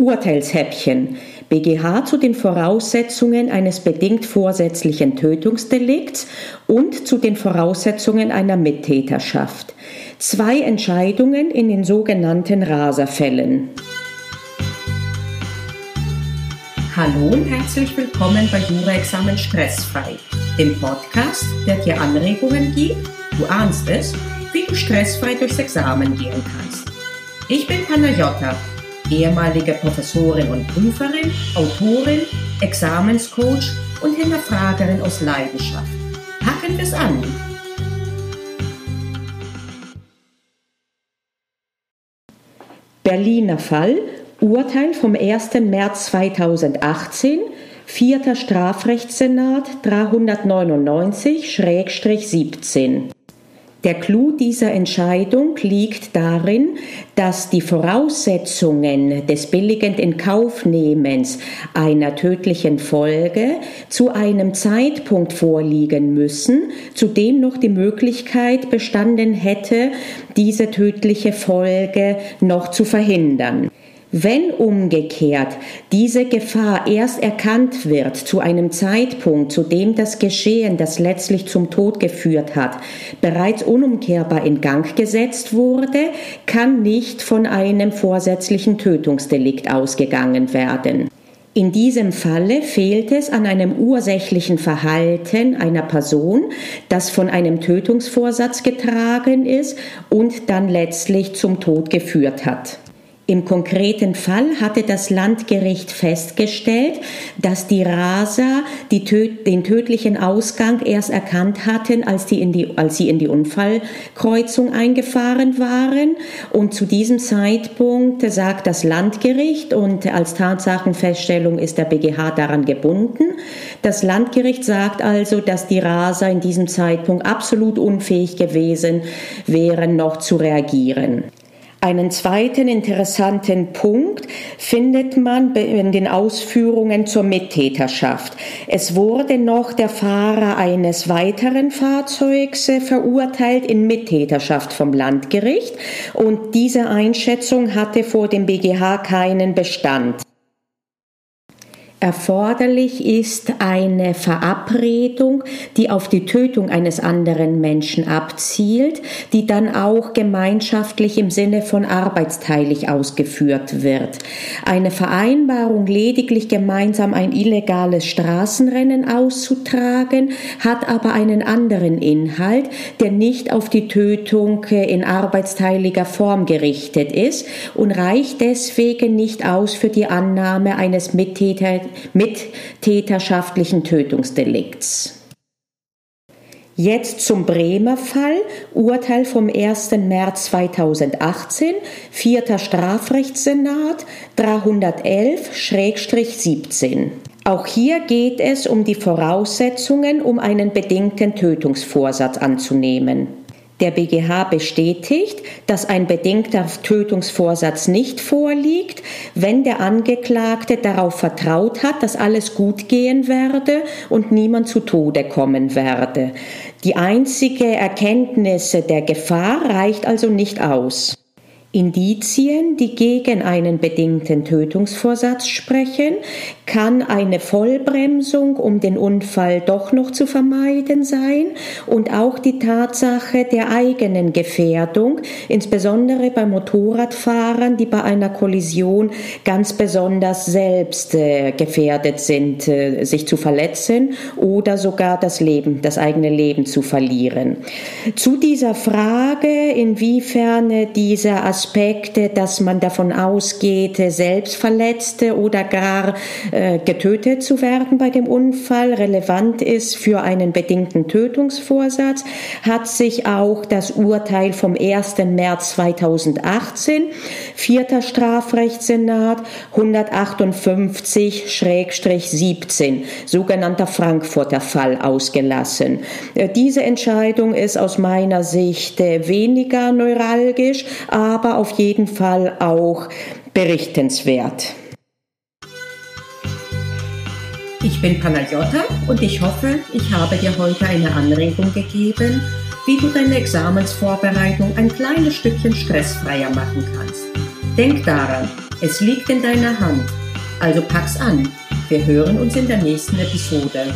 Urteilshäppchen. BGH zu den Voraussetzungen eines bedingt vorsätzlichen Tötungsdelikts und zu den Voraussetzungen einer Mittäterschaft. Zwei Entscheidungen in den sogenannten Raserfällen. Hallo und herzlich willkommen bei Jura-Examen Stressfrei, dem Podcast, der dir Anregungen gibt, du ahnst es, wie du stressfrei durchs Examen gehen kannst. Ich bin Panayota ehemalige Professorin und Prüferin, Autorin, Examenscoach und Hinterfragerin aus Leidenschaft. Packen wir es an! Berliner Fall, Urteil vom 1. März 2018, vierter Strafrechtssenat 399-17. Der Clou dieser Entscheidung liegt darin, dass die Voraussetzungen des billigend Inkaufnehmens einer tödlichen Folge zu einem Zeitpunkt vorliegen müssen, zu dem noch die Möglichkeit bestanden hätte, diese tödliche Folge noch zu verhindern. Wenn umgekehrt diese Gefahr erst erkannt wird zu einem Zeitpunkt, zu dem das Geschehen, das letztlich zum Tod geführt hat, bereits unumkehrbar in Gang gesetzt wurde, kann nicht von einem vorsätzlichen Tötungsdelikt ausgegangen werden. In diesem Falle fehlt es an einem ursächlichen Verhalten einer Person, das von einem Tötungsvorsatz getragen ist und dann letztlich zum Tod geführt hat. Im konkreten Fall hatte das Landgericht festgestellt, dass die Raser die töd den tödlichen Ausgang erst erkannt hatten, als, die in die, als sie in die Unfallkreuzung eingefahren waren. Und zu diesem Zeitpunkt sagt das Landgericht, und als Tatsachenfeststellung ist der BGH daran gebunden, das Landgericht sagt also, dass die Raser in diesem Zeitpunkt absolut unfähig gewesen wären, noch zu reagieren. Einen zweiten interessanten Punkt findet man in den Ausführungen zur Mittäterschaft. Es wurde noch der Fahrer eines weiteren Fahrzeugs äh, verurteilt in Mittäterschaft vom Landgericht und diese Einschätzung hatte vor dem BGH keinen Bestand. Erforderlich ist eine Verabredung, die auf die Tötung eines anderen Menschen abzielt, die dann auch gemeinschaftlich im Sinne von arbeitsteilig ausgeführt wird. Eine Vereinbarung, lediglich gemeinsam ein illegales Straßenrennen auszutragen, hat aber einen anderen Inhalt, der nicht auf die Tötung in arbeitsteiliger Form gerichtet ist und reicht deswegen nicht aus für die Annahme eines Mittäters mit täterschaftlichen Tötungsdelikts. Jetzt zum Bremer Fall, Urteil vom 1. März 2018, vierter Strafrechtssenat 311-17. Auch hier geht es um die Voraussetzungen, um einen bedingten Tötungsvorsatz anzunehmen. Der BGH bestätigt, dass ein bedingter Tötungsvorsatz nicht vorliegt, wenn der Angeklagte darauf vertraut hat, dass alles gut gehen werde und niemand zu Tode kommen werde. Die einzige Erkenntnis der Gefahr reicht also nicht aus. Indizien, die gegen einen bedingten Tötungsvorsatz sprechen, kann eine Vollbremsung, um den Unfall doch noch zu vermeiden sein und auch die Tatsache der eigenen Gefährdung, insbesondere bei Motorradfahrern, die bei einer Kollision ganz besonders selbst äh, gefährdet sind, äh, sich zu verletzen oder sogar das Leben, das eigene Leben zu verlieren. Zu dieser Frage, inwiefern dieser Aspekt Aspekte, dass man davon ausgeht, selbst Verletzte oder gar äh, getötet zu werden bei dem Unfall relevant ist für einen bedingten Tötungsvorsatz, hat sich auch das Urteil vom 1. März 2018, vierter Strafrechtssenat 158-17, sogenannter Frankfurter Fall ausgelassen. Äh, diese Entscheidung ist aus meiner Sicht äh, weniger neuralgisch, aber aber auf jeden Fall auch berichtenswert. Ich bin Panagiotta und ich hoffe, ich habe dir heute eine Anregung gegeben, wie du deine Examensvorbereitung ein kleines Stückchen stressfreier machen kannst. Denk daran, Es liegt in deiner Hand. Also pack's an. Wir hören uns in der nächsten Episode.